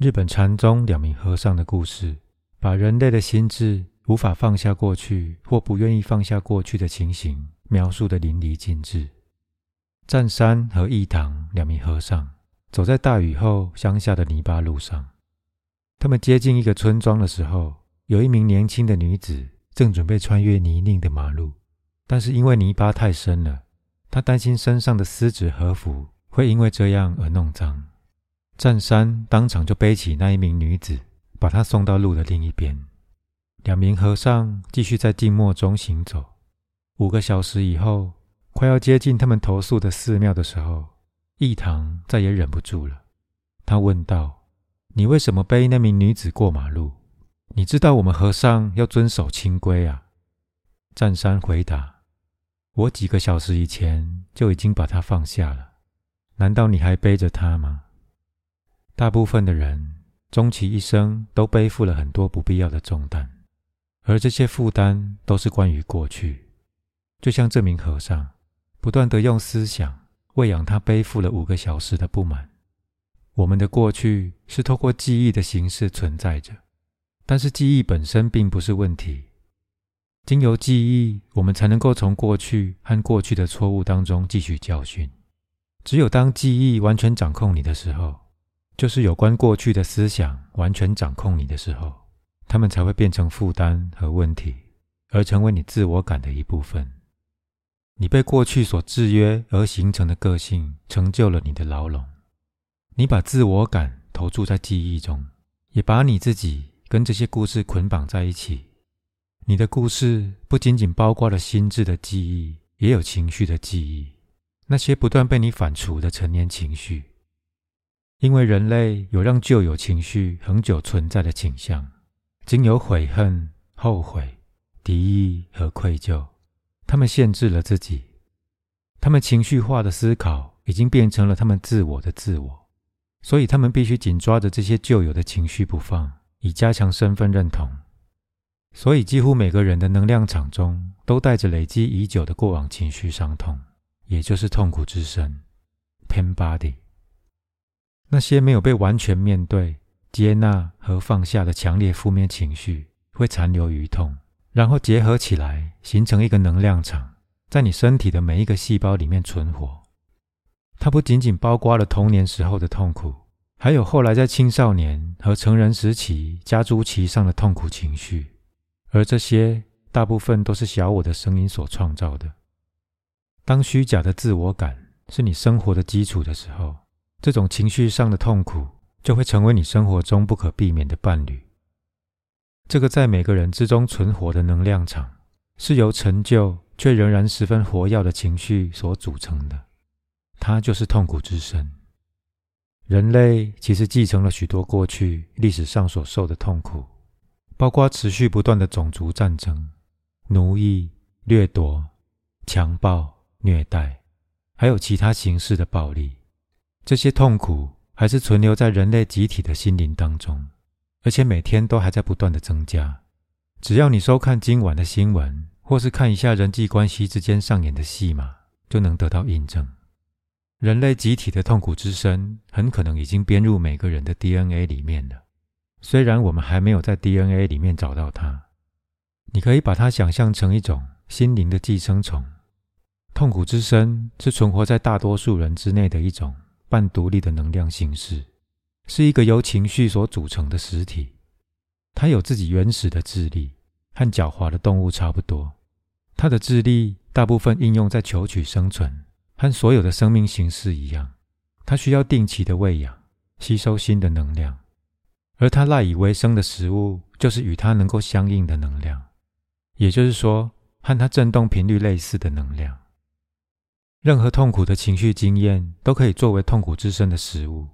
日本禅宗两名和尚的故事，把人类的心智无法放下过去或不愿意放下过去的情形描述的淋漓尽致。占山和义堂两名和尚走在大雨后乡下的泥巴路上，他们接近一个村庄的时候，有一名年轻的女子正准备穿越泥泞的马路，但是因为泥巴太深了，她担心身上的丝质和服会因为这样而弄脏。占山当场就背起那一名女子，把她送到路的另一边。两名和尚继续在静默中行走。五个小时以后，快要接近他们投宿的寺庙的时候，义堂再也忍不住了。他问道：“你为什么背那名女子过马路？你知道我们和尚要遵守清规啊？”占山回答：“我几个小时以前就已经把她放下了，难道你还背着她吗？”大部分的人终其一生都背负了很多不必要的重担，而这些负担都是关于过去。就像这名和尚，不断的用思想喂养他背负了五个小时的不满。我们的过去是透过记忆的形式存在着，但是记忆本身并不是问题。经由记忆，我们才能够从过去和过去的错误当中汲取教训。只有当记忆完全掌控你的时候。就是有关过去的思想完全掌控你的时候，他们才会变成负担和问题，而成为你自我感的一部分。你被过去所制约而形成的个性，成就了你的牢笼。你把自我感投注在记忆中，也把你自己跟这些故事捆绑在一起。你的故事不仅仅包括了心智的记忆，也有情绪的记忆，那些不断被你反刍的成年情绪。因为人类有让旧有情绪恒久存在的倾向，经由悔恨、后悔、敌意和愧疚，他们限制了自己。他们情绪化的思考已经变成了他们自我的自我，所以他们必须紧抓着这些旧有的情绪不放，以加强身份认同。所以，几乎每个人的能量场中都带着累积已久的过往情绪伤痛，也就是痛苦之身 （pain body）。那些没有被完全面对、接纳和放下的强烈负面情绪，会残留于痛，然后结合起来，形成一个能量场，在你身体的每一个细胞里面存活。它不仅仅包括了童年时候的痛苦，还有后来在青少年和成人时期加诸其上的痛苦情绪，而这些大部分都是小我的声音所创造的。当虚假的自我感是你生活的基础的时候。这种情绪上的痛苦就会成为你生活中不可避免的伴侣。这个在每个人之中存活的能量场，是由陈旧却仍然十分活跃的情绪所组成的。它就是痛苦之身。人类其实继承了许多过去历史上所受的痛苦，包括持续不断的种族战争、奴役、掠夺、强暴、虐待，还有其他形式的暴力。这些痛苦还是存留在人类集体的心灵当中，而且每天都还在不断的增加。只要你收看今晚的新闻，或是看一下人际关系之间上演的戏码，就能得到印证。人类集体的痛苦之声，很可能已经编入每个人的 DNA 里面了。虽然我们还没有在 DNA 里面找到它，你可以把它想象成一种心灵的寄生虫。痛苦之声是存活在大多数人之内的一种。半独立的能量形式，是一个由情绪所组成的实体。它有自己原始的智力，和狡猾的动物差不多。它的智力大部分应用在求取生存，和所有的生命形式一样。它需要定期的喂养，吸收新的能量，而它赖以为生的食物就是与它能够相应的能量，也就是说，和它振动频率类似的能量。任何痛苦的情绪经验都可以作为痛苦之身的食物，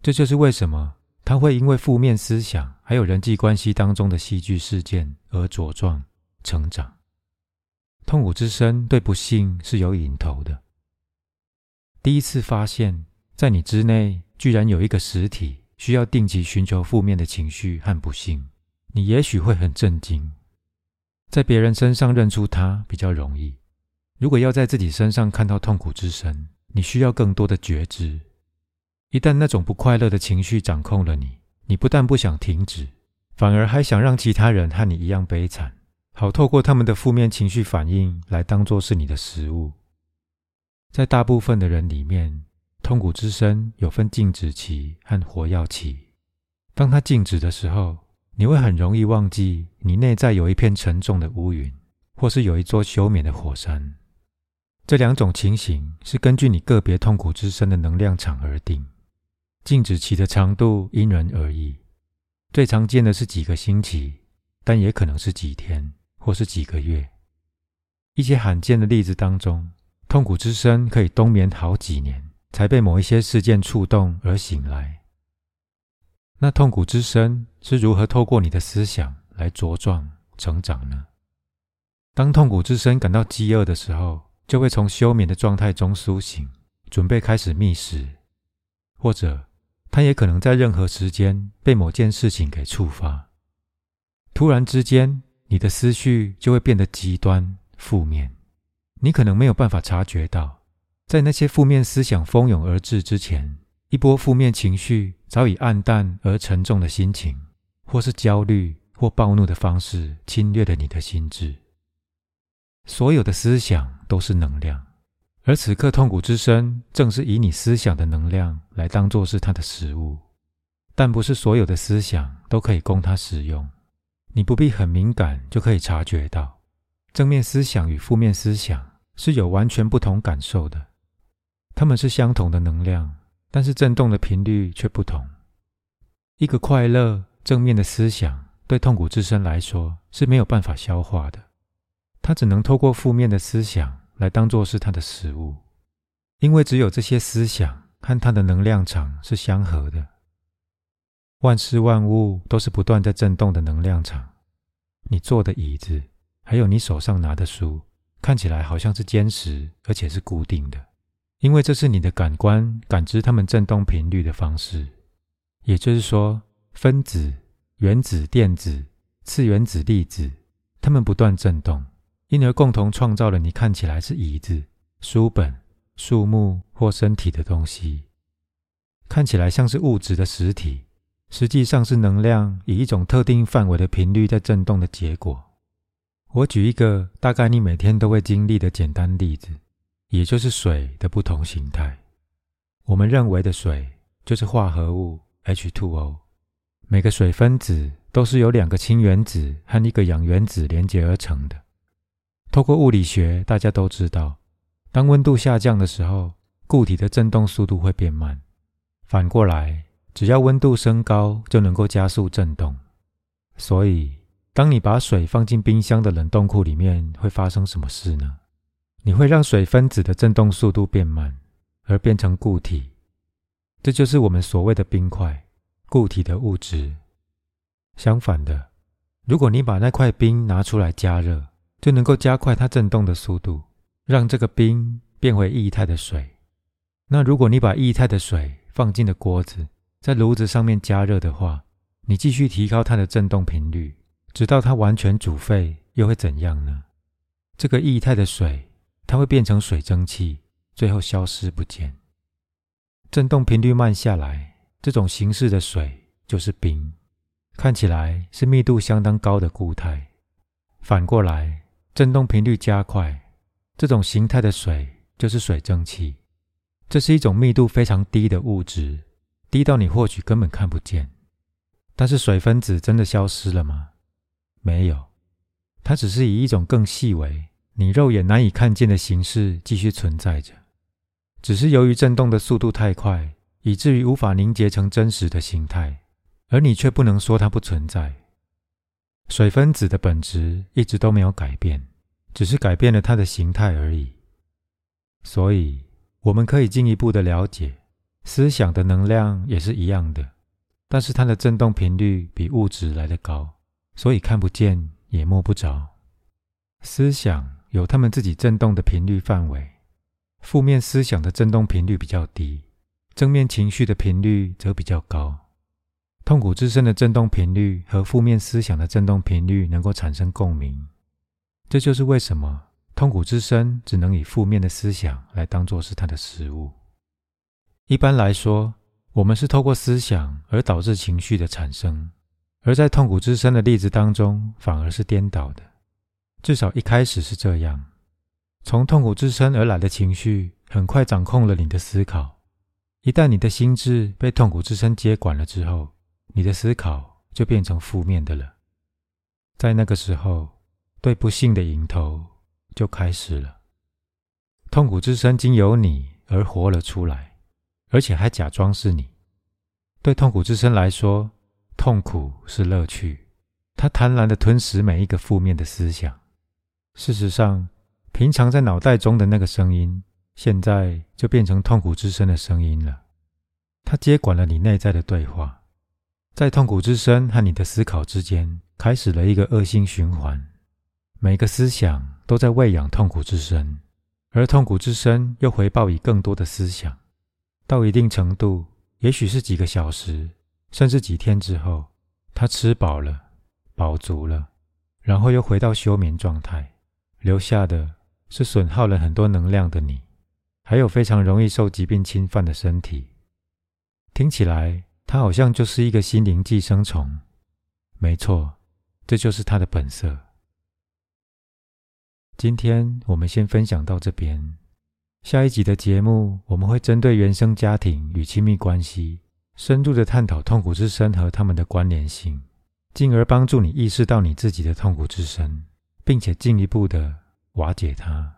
这就是为什么它会因为负面思想还有人际关系当中的戏剧事件而茁壮成长。痛苦之身对不幸是有引头的。第一次发现，在你之内居然有一个实体需要定期寻求负面的情绪和不幸，你也许会很震惊。在别人身上认出它比较容易。如果要在自己身上看到痛苦之神，你需要更多的觉知。一旦那种不快乐的情绪掌控了你，你不但不想停止，反而还想让其他人和你一样悲惨，好透过他们的负面情绪反应来当做是你的食物。在大部分的人里面，痛苦之身有分静止期和活跃期。当它静止的时候，你会很容易忘记你内在有一片沉重的乌云，或是有一座休眠的火山。这两种情形是根据你个别痛苦之身的能量场而定。静止期的长度因人而异，最常见的是几个星期，但也可能是几天或是几个月。一些罕见的例子当中，痛苦之身可以冬眠好几年，才被某一些事件触动而醒来。那痛苦之身是如何透过你的思想来茁壮成长呢？当痛苦之身感到饥饿的时候，就会从休眠的状态中苏醒，准备开始觅食；或者，他也可能在任何时间被某件事情给触发，突然之间，你的思绪就会变得极端负面。你可能没有办法察觉到，在那些负面思想蜂拥而至之前。一波负面情绪早已暗淡而沉重的心情，或是焦虑或暴怒的方式侵略了你的心智。所有的思想都是能量，而此刻痛苦之身正是以你思想的能量来当做是它的食物。但不是所有的思想都可以供它使用。你不必很敏感就可以察觉到，正面思想与负面思想是有完全不同感受的，它们是相同的能量。但是振动的频率却不同。一个快乐、正面的思想，对痛苦之身来说是没有办法消化的，它只能透过负面的思想来当做是它的食物，因为只有这些思想和它的能量场是相合的。万事万物都是不断在振动的能量场。你坐的椅子，还有你手上拿的书，看起来好像是坚实，而且是固定的。因为这是你的感官感知它们振动频率的方式，也就是说，分子、原子、电子、次原子粒子，它们不断振动，因而共同创造了你看起来是椅子、书本、树木或身体的东西。看起来像是物质的实体，实际上是能量以一种特定范围的频率在振动的结果。我举一个大概你每天都会经历的简单例子。也就是水的不同形态。我们认为的水就是化合物 H2O，每个水分子都是由两个氢原子和一个氧原子连接而成的。透过物理学，大家都知道，当温度下降的时候，固体的振动速度会变慢。反过来，只要温度升高，就能够加速振动。所以，当你把水放进冰箱的冷冻库里面，会发生什么事呢？你会让水分子的振动速度变慢，而变成固体，这就是我们所谓的冰块，固体的物质。相反的，如果你把那块冰拿出来加热，就能够加快它振动的速度，让这个冰变回液态的水。那如果你把液态的水放进了锅子，在炉子上面加热的话，你继续提高它的振动频率，直到它完全煮沸，又会怎样呢？这个液态的水。它会变成水蒸气，最后消失不见。振动频率慢下来，这种形式的水就是冰，看起来是密度相当高的固态。反过来，振动频率加快，这种形态的水就是水蒸气。这是一种密度非常低的物质，低到你或许根本看不见。但是水分子真的消失了吗？没有，它只是以一种更细微。你肉眼难以看见的形式继续存在着，只是由于振动的速度太快，以至于无法凝结成真实的形态，而你却不能说它不存在。水分子的本质一直都没有改变，只是改变了它的形态而已。所以，我们可以进一步的了解，思想的能量也是一样的，但是它的振动频率比物质来得高，所以看不见也摸不着。思想。有他们自己振动的频率范围，负面思想的振动频率比较低，正面情绪的频率则比较高。痛苦之身的振动频率和负面思想的振动频率能够产生共鸣，这就是为什么痛苦之身只能以负面的思想来当做是它的食物。一般来说，我们是透过思想而导致情绪的产生，而在痛苦之身的例子当中，反而是颠倒的。至少一开始是这样。从痛苦之身而来的情绪，很快掌控了你的思考。一旦你的心智被痛苦之身接管了之后，你的思考就变成负面的了。在那个时候，对不幸的迎头就开始了。痛苦之身经由你而活了出来。而且还假装是你。对痛苦之身来说，痛苦是乐趣。他贪婪的吞食每一个负面的思想。事实上，平常在脑袋中的那个声音，现在就变成痛苦之身的声音了。他接管了你内在的对话，在痛苦之身和你的思考之间，开始了一个恶性循环。每个思想都在喂养痛苦之身，而痛苦之身又回报以更多的思想。到一定程度，也许是几个小时，甚至几天之后，他吃饱了，饱足了，然后又回到休眠状态，留下的是损耗了很多能量的你，还有非常容易受疾病侵犯的身体。听起来，他好像就是一个心灵寄生虫。没错，这就是他的本色。今天我们先分享到这边。下一集的节目，我们会针对原生家庭与亲密关系，深入的探讨痛苦之身和他们的关联性，进而帮助你意识到你自己的痛苦之身，并且进一步的瓦解它。